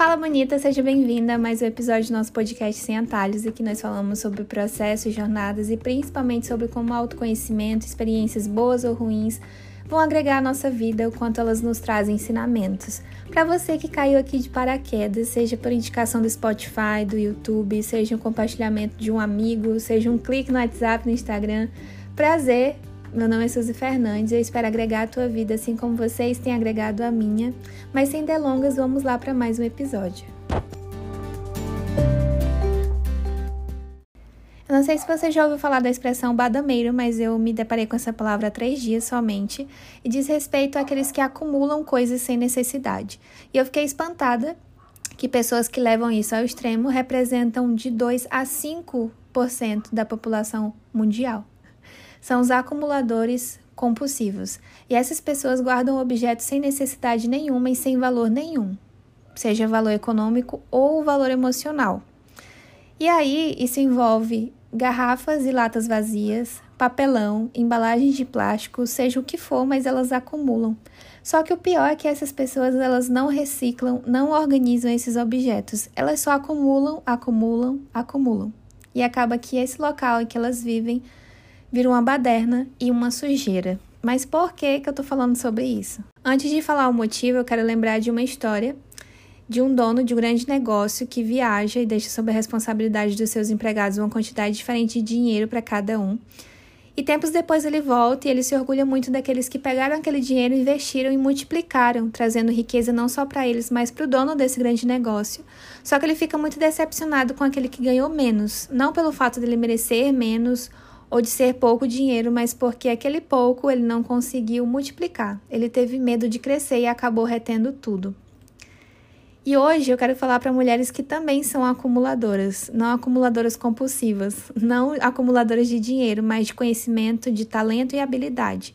Fala bonita, seja bem-vinda a mais um episódio do nosso podcast Sem Atalhos, em que nós falamos sobre processos, jornadas e principalmente sobre como autoconhecimento, experiências boas ou ruins vão agregar à nossa vida, o quanto elas nos trazem ensinamentos. Para você que caiu aqui de paraquedas, seja por indicação do Spotify, do YouTube, seja um compartilhamento de um amigo, seja um clique no WhatsApp, no Instagram, prazer meu nome é Suzy Fernandes e eu espero agregar a tua vida assim como vocês têm agregado a minha. Mas sem delongas, vamos lá para mais um episódio. Eu não sei se você já ouviu falar da expressão badameiro, mas eu me deparei com essa palavra há três dias somente e diz respeito àqueles que acumulam coisas sem necessidade. E eu fiquei espantada que pessoas que levam isso ao extremo representam de 2 a 5% da população mundial são os acumuladores compulsivos. E essas pessoas guardam objetos sem necessidade nenhuma e sem valor nenhum, seja valor econômico ou valor emocional. E aí isso envolve garrafas e latas vazias, papelão, embalagens de plástico, seja o que for, mas elas acumulam. Só que o pior é que essas pessoas elas não reciclam, não organizam esses objetos. Elas só acumulam, acumulam, acumulam. E acaba que esse local em que elas vivem vira uma baderna e uma sujeira. Mas por que, que eu tô falando sobre isso? Antes de falar o motivo, eu quero lembrar de uma história de um dono de um grande negócio que viaja e deixa sob a responsabilidade dos seus empregados uma quantidade diferente de dinheiro para cada um. E tempos depois ele volta e ele se orgulha muito daqueles que pegaram aquele dinheiro, investiram e multiplicaram, trazendo riqueza não só para eles, mas para o dono desse grande negócio. Só que ele fica muito decepcionado com aquele que ganhou menos, não pelo fato dele merecer menos ou de ser pouco dinheiro, mas porque aquele pouco ele não conseguiu multiplicar. Ele teve medo de crescer e acabou retendo tudo. E hoje eu quero falar para mulheres que também são acumuladoras, não acumuladoras compulsivas, não acumuladoras de dinheiro, mas de conhecimento, de talento e habilidade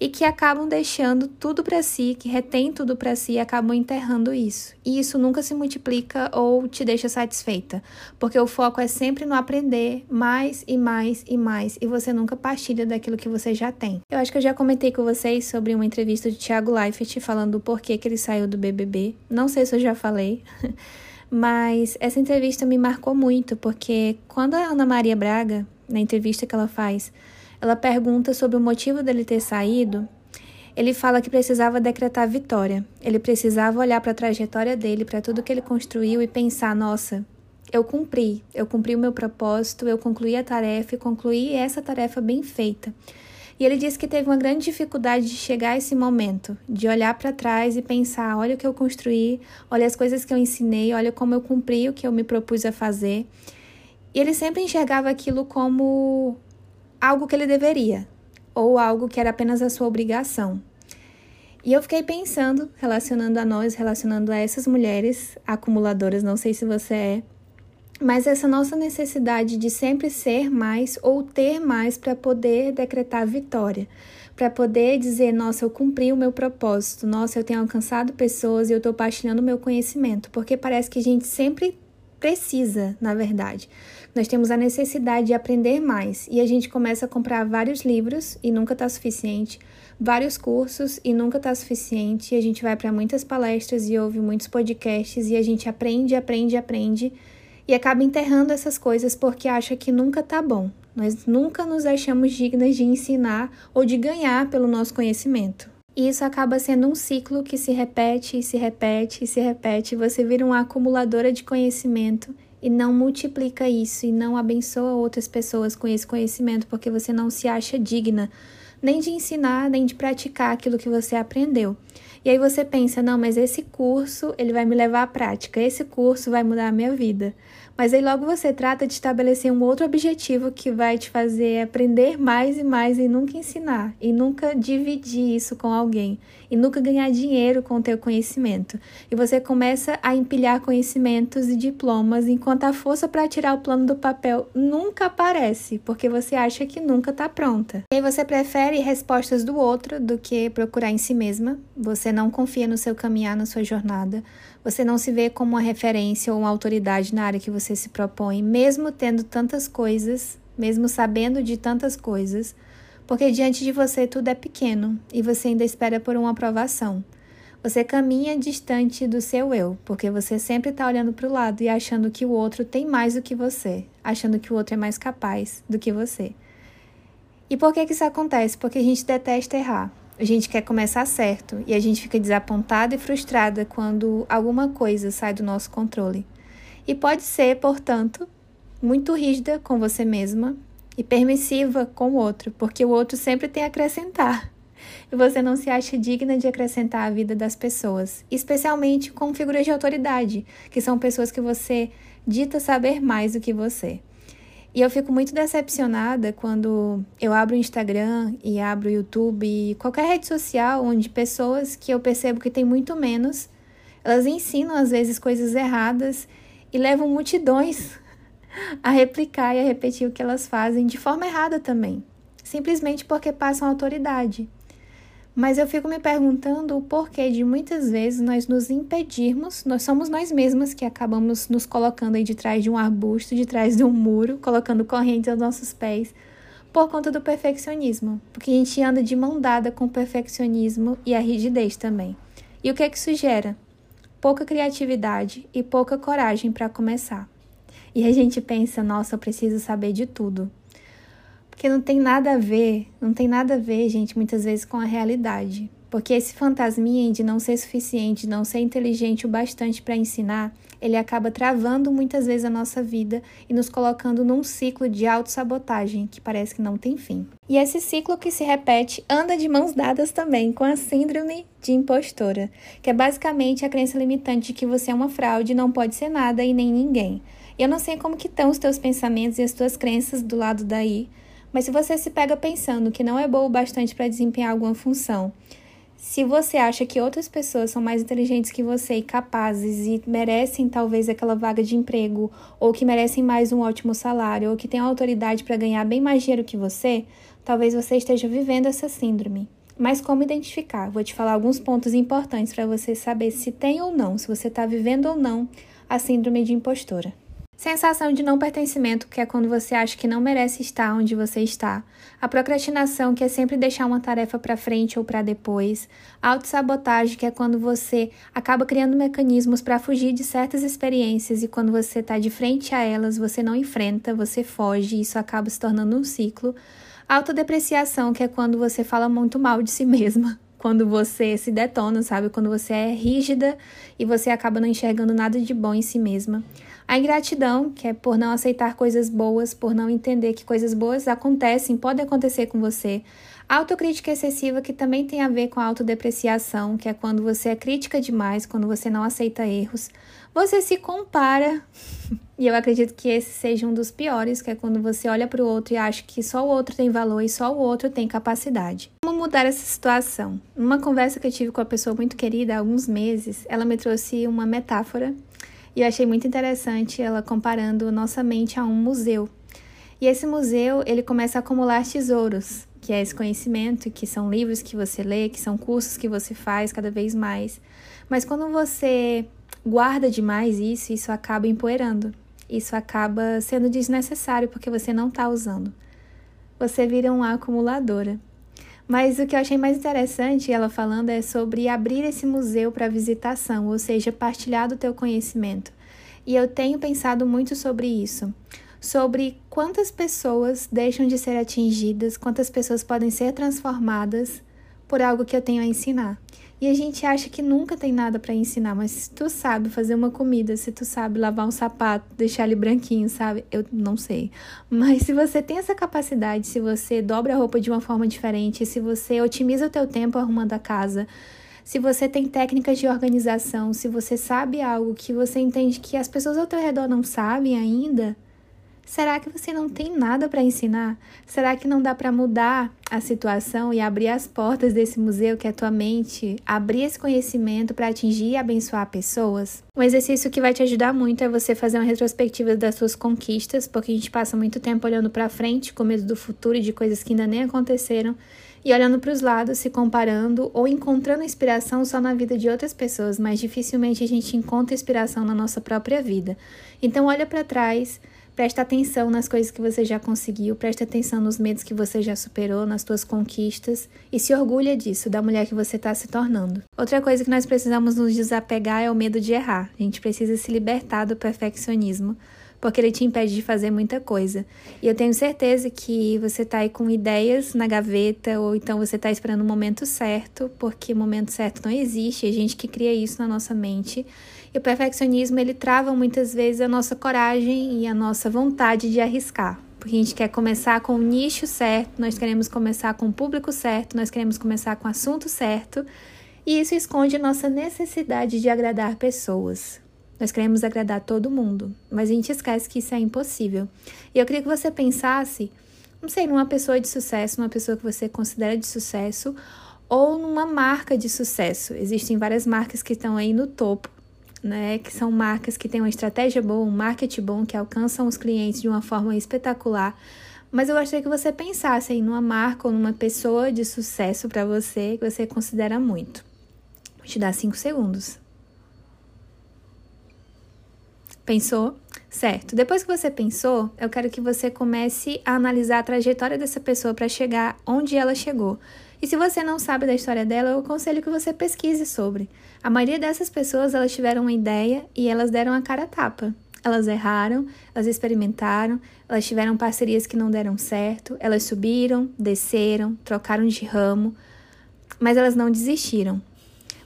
e que acabam deixando tudo para si, que retém tudo para si e acabam enterrando isso. E isso nunca se multiplica ou te deixa satisfeita, porque o foco é sempre no aprender mais e mais e mais e você nunca partilha daquilo que você já tem. Eu acho que eu já comentei com vocês sobre uma entrevista de Thiago Leifert falando do porquê que ele saiu do BBB. Não sei se eu já falei. Mas essa entrevista me marcou muito, porque quando a Ana Maria Braga, na entrevista que ela faz, ela pergunta sobre o motivo dele ter saído. Ele fala que precisava decretar vitória. Ele precisava olhar para a trajetória dele, para tudo que ele construiu e pensar: nossa, eu cumpri, eu cumpri o meu propósito, eu concluí a tarefa e concluí essa tarefa bem feita. E ele disse que teve uma grande dificuldade de chegar a esse momento, de olhar para trás e pensar: olha o que eu construí, olha as coisas que eu ensinei, olha como eu cumpri o que eu me propus a fazer. E ele sempre enxergava aquilo como algo que ele deveria, ou algo que era apenas a sua obrigação. E eu fiquei pensando, relacionando a nós, relacionando a essas mulheres acumuladoras, não sei se você é, mas essa nossa necessidade de sempre ser mais ou ter mais para poder decretar vitória, para poder dizer, nossa, eu cumpri o meu propósito, nossa, eu tenho alcançado pessoas e eu estou partilhando o meu conhecimento, porque parece que a gente sempre precisa, na verdade. Nós temos a necessidade de aprender mais e a gente começa a comprar vários livros e nunca está suficiente, vários cursos e nunca está suficiente. E a gente vai para muitas palestras e ouve muitos podcasts e a gente aprende, aprende, aprende e acaba enterrando essas coisas porque acha que nunca tá bom. Nós nunca nos achamos dignas de ensinar ou de ganhar pelo nosso conhecimento. E isso acaba sendo um ciclo que se repete e se repete e se repete. Você vira uma acumuladora de conhecimento e não multiplica isso e não abençoa outras pessoas com esse conhecimento porque você não se acha digna nem de ensinar, nem de praticar aquilo que você aprendeu. E aí você pensa, não, mas esse curso, ele vai me levar à prática, esse curso vai mudar a minha vida. Mas aí logo você trata de estabelecer um outro objetivo que vai te fazer aprender mais e mais e nunca ensinar, e nunca dividir isso com alguém, e nunca ganhar dinheiro com o teu conhecimento. E você começa a empilhar conhecimentos e diplomas, enquanto a força para tirar o plano do papel nunca aparece, porque você acha que nunca está pronta. E aí você prefere respostas do outro do que procurar em si mesma. Você não confia no seu caminhar, na sua jornada. Você não se vê como uma referência ou uma autoridade na área que você se propõe, mesmo tendo tantas coisas, mesmo sabendo de tantas coisas, porque diante de você tudo é pequeno e você ainda espera por uma aprovação. Você caminha distante do seu eu, porque você sempre está olhando para o lado e achando que o outro tem mais do que você, achando que o outro é mais capaz do que você. E por que, que isso acontece? Porque a gente detesta errar. A gente quer começar certo e a gente fica desapontada e frustrada quando alguma coisa sai do nosso controle. E pode ser, portanto, muito rígida com você mesma e permissiva com o outro, porque o outro sempre tem a acrescentar. E você não se acha digna de acrescentar a vida das pessoas, especialmente com figuras de autoridade, que são pessoas que você dita saber mais do que você. E eu fico muito decepcionada quando eu abro o Instagram e abro o YouTube e qualquer rede social onde pessoas que eu percebo que tem muito menos, elas ensinam às vezes coisas erradas e levam multidões a replicar e a repetir o que elas fazem de forma errada também, simplesmente porque passam autoridade. Mas eu fico me perguntando o porquê de muitas vezes nós nos impedirmos, nós somos nós mesmas que acabamos nos colocando aí de trás de um arbusto, de trás de um muro, colocando correntes aos nossos pés, por conta do perfeccionismo. Porque a gente anda de mão dada com o perfeccionismo e a rigidez também. E o que é que isso gera? Pouca criatividade e pouca coragem para começar. E a gente pensa, nossa, eu preciso saber de tudo. Porque não tem nada a ver, não tem nada a ver, gente, muitas vezes com a realidade. Porque esse fantasminha de não ser suficiente, de não ser inteligente o bastante para ensinar, ele acaba travando muitas vezes a nossa vida e nos colocando num ciclo de autossabotagem que parece que não tem fim. E esse ciclo que se repete anda de mãos dadas também com a síndrome de impostora, que é basicamente a crença limitante de que você é uma fraude, não pode ser nada e nem ninguém. E eu não sei como que estão os teus pensamentos e as tuas crenças do lado daí, mas se você se pega pensando que não é boa o bastante para desempenhar alguma função, se você acha que outras pessoas são mais inteligentes que você e capazes e merecem talvez aquela vaga de emprego, ou que merecem mais um ótimo salário, ou que têm autoridade para ganhar bem mais dinheiro que você, talvez você esteja vivendo essa síndrome. Mas como identificar? Vou te falar alguns pontos importantes para você saber se tem ou não, se você está vivendo ou não a síndrome de impostora. Sensação de não pertencimento, que é quando você acha que não merece estar onde você está. A procrastinação, que é sempre deixar uma tarefa para frente ou para depois. A autossabotagem, que é quando você acaba criando mecanismos para fugir de certas experiências e quando você está de frente a elas, você não enfrenta, você foge e isso acaba se tornando um ciclo. A autodepreciação, que é quando você fala muito mal de si mesma quando você se detona, sabe? Quando você é rígida e você acaba não enxergando nada de bom em si mesma. A ingratidão, que é por não aceitar coisas boas, por não entender que coisas boas acontecem, podem acontecer com você. A autocrítica excessiva, que também tem a ver com a autodepreciação, que é quando você é crítica demais, quando você não aceita erros. Você se compara, e eu acredito que esse seja um dos piores, que é quando você olha para o outro e acha que só o outro tem valor e só o outro tem capacidade. Mudar essa situação? Numa conversa que eu tive com uma pessoa muito querida há alguns meses, ela me trouxe uma metáfora e eu achei muito interessante ela comparando nossa mente a um museu. E esse museu, ele começa a acumular tesouros, que é esse conhecimento, que são livros que você lê, que são cursos que você faz cada vez mais. Mas quando você guarda demais isso, isso acaba empoeirando. Isso acaba sendo desnecessário porque você não está usando. Você vira uma acumuladora. Mas o que eu achei mais interessante ela falando é sobre abrir esse museu para visitação, ou seja, partilhar do teu conhecimento. E eu tenho pensado muito sobre isso, sobre quantas pessoas deixam de ser atingidas, quantas pessoas podem ser transformadas por algo que eu tenho a ensinar. E a gente acha que nunca tem nada para ensinar, mas se tu sabe fazer uma comida, se tu sabe lavar um sapato, deixar ele branquinho, sabe? Eu não sei. Mas se você tem essa capacidade, se você dobra a roupa de uma forma diferente, se você otimiza o teu tempo arrumando a casa, se você tem técnicas de organização, se você sabe algo que você entende que as pessoas ao teu redor não sabem ainda, Será que você não tem nada para ensinar? Será que não dá para mudar a situação e abrir as portas desse museu que é a tua mente, abrir esse conhecimento para atingir e abençoar pessoas? Um exercício que vai te ajudar muito é você fazer uma retrospectiva das suas conquistas, porque a gente passa muito tempo olhando para frente, com medo do futuro e de coisas que ainda nem aconteceram, e olhando para os lados, se comparando ou encontrando inspiração só na vida de outras pessoas, mas dificilmente a gente encontra inspiração na nossa própria vida. Então olha para trás, Presta atenção nas coisas que você já conseguiu, presta atenção nos medos que você já superou, nas suas conquistas e se orgulha disso, da mulher que você está se tornando. Outra coisa que nós precisamos nos desapegar é o medo de errar. A gente precisa se libertar do perfeccionismo, porque ele te impede de fazer muita coisa. E eu tenho certeza que você está aí com ideias na gaveta, ou então você está esperando o momento certo, porque o momento certo não existe, a gente que cria isso na nossa mente. E o perfeccionismo ele trava muitas vezes a nossa coragem e a nossa vontade de arriscar. Porque a gente quer começar com o nicho certo, nós queremos começar com o público certo, nós queremos começar com o assunto certo, e isso esconde nossa necessidade de agradar pessoas. Nós queremos agradar todo mundo, mas a gente esquece que isso é impossível. E eu queria que você pensasse, não sei, numa pessoa de sucesso, numa pessoa que você considera de sucesso, ou numa marca de sucesso. Existem várias marcas que estão aí no topo né, que são marcas que têm uma estratégia boa, um marketing bom, que alcançam os clientes de uma forma espetacular. Mas eu gostaria que você pensasse em numa marca ou numa pessoa de sucesso para você que você considera muito. Vou te dar cinco segundos. Pensou? Certo. Depois que você pensou, eu quero que você comece a analisar a trajetória dessa pessoa para chegar onde ela chegou. E se você não sabe da história dela, eu aconselho que você pesquise sobre. A maioria dessas pessoas, elas tiveram uma ideia e elas deram a cara a tapa. Elas erraram, elas experimentaram, elas tiveram parcerias que não deram certo, elas subiram, desceram, trocaram de ramo, mas elas não desistiram.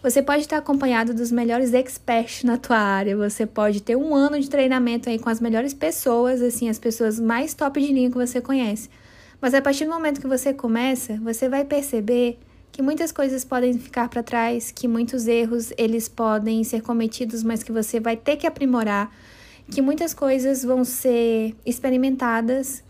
Você pode estar acompanhado dos melhores experts na tua área, você pode ter um ano de treinamento aí com as melhores pessoas, assim, as pessoas mais top de linha que você conhece. Mas a partir do momento que você começa, você vai perceber que muitas coisas podem ficar para trás, que muitos erros eles podem ser cometidos, mas que você vai ter que aprimorar, que muitas coisas vão ser experimentadas,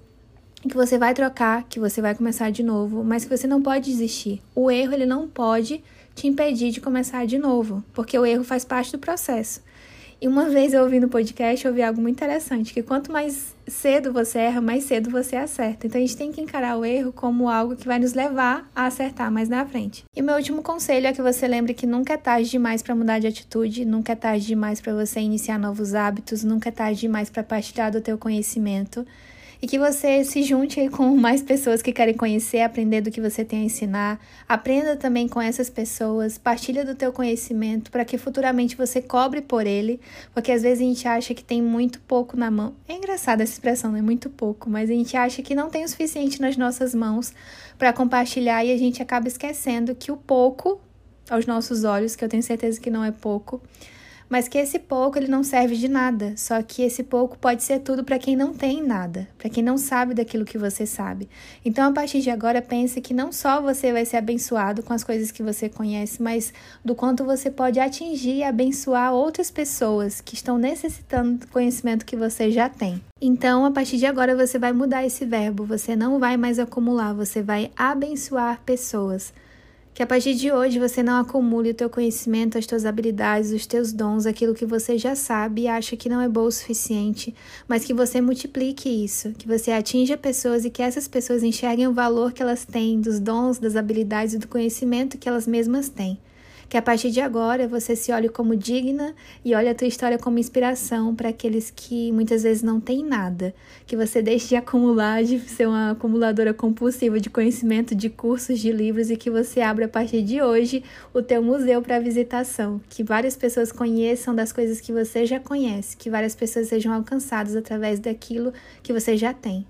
que você vai trocar, que você vai começar de novo, mas que você não pode desistir. O erro ele não pode te impedir de começar de novo, porque o erro faz parte do processo. E uma vez eu ouvi no podcast, eu ouvi algo muito interessante, que quanto mais cedo você erra, mais cedo você acerta. Então a gente tem que encarar o erro como algo que vai nos levar a acertar mais na frente. E meu último conselho é que você lembre que nunca é tarde demais para mudar de atitude, nunca é tarde demais para você iniciar novos hábitos, nunca é tarde demais para partilhar do teu conhecimento e que você se junte com mais pessoas que querem conhecer, aprender do que você tem a ensinar. Aprenda também com essas pessoas, partilha do teu conhecimento para que futuramente você cobre por ele, porque às vezes a gente acha que tem muito pouco na mão. É engraçada essa expressão, não é muito pouco, mas a gente acha que não tem o suficiente nas nossas mãos para compartilhar e a gente acaba esquecendo que o pouco aos nossos olhos, que eu tenho certeza que não é pouco, mas que esse pouco ele não serve de nada. Só que esse pouco pode ser tudo para quem não tem nada, para quem não sabe daquilo que você sabe. Então, a partir de agora, pense que não só você vai ser abençoado com as coisas que você conhece, mas do quanto você pode atingir e abençoar outras pessoas que estão necessitando do conhecimento que você já tem. Então, a partir de agora, você vai mudar esse verbo. Você não vai mais acumular, você vai abençoar pessoas. Que a partir de hoje você não acumule o teu conhecimento, as tuas habilidades, os teus dons, aquilo que você já sabe e acha que não é bom o suficiente, mas que você multiplique isso, que você atinja pessoas e que essas pessoas enxerguem o valor que elas têm dos dons, das habilidades e do conhecimento que elas mesmas têm. Que a partir de agora você se olhe como digna e olhe a tua história como inspiração para aqueles que muitas vezes não têm nada. Que você deixe de acumular, de ser uma acumuladora compulsiva de conhecimento, de cursos, de livros e que você abra a partir de hoje o teu museu para visitação. Que várias pessoas conheçam das coisas que você já conhece, que várias pessoas sejam alcançadas através daquilo que você já tem.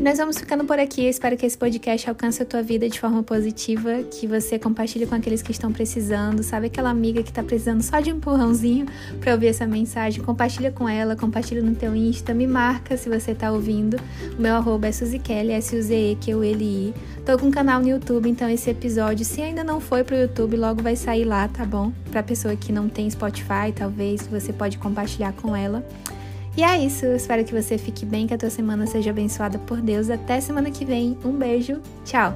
Nós vamos ficando por aqui. Espero que esse podcast alcance a tua vida de forma positiva, que você compartilhe com aqueles que estão precisando, sabe aquela amiga que está precisando só de um empurrãozinho para ouvir essa mensagem, compartilha com ela, compartilha no teu Insta, me marca se você está ouvindo. O meu arroba é Suzikelly, S-U-Z-E, que eu ele i Tô com um canal no YouTube, então esse episódio, se ainda não foi pro YouTube, logo vai sair lá, tá bom? Pra pessoa que não tem Spotify, talvez, você pode compartilhar com ela. E é isso, eu espero que você fique bem, que a tua semana seja abençoada por Deus. Até semana que vem. Um beijo, tchau!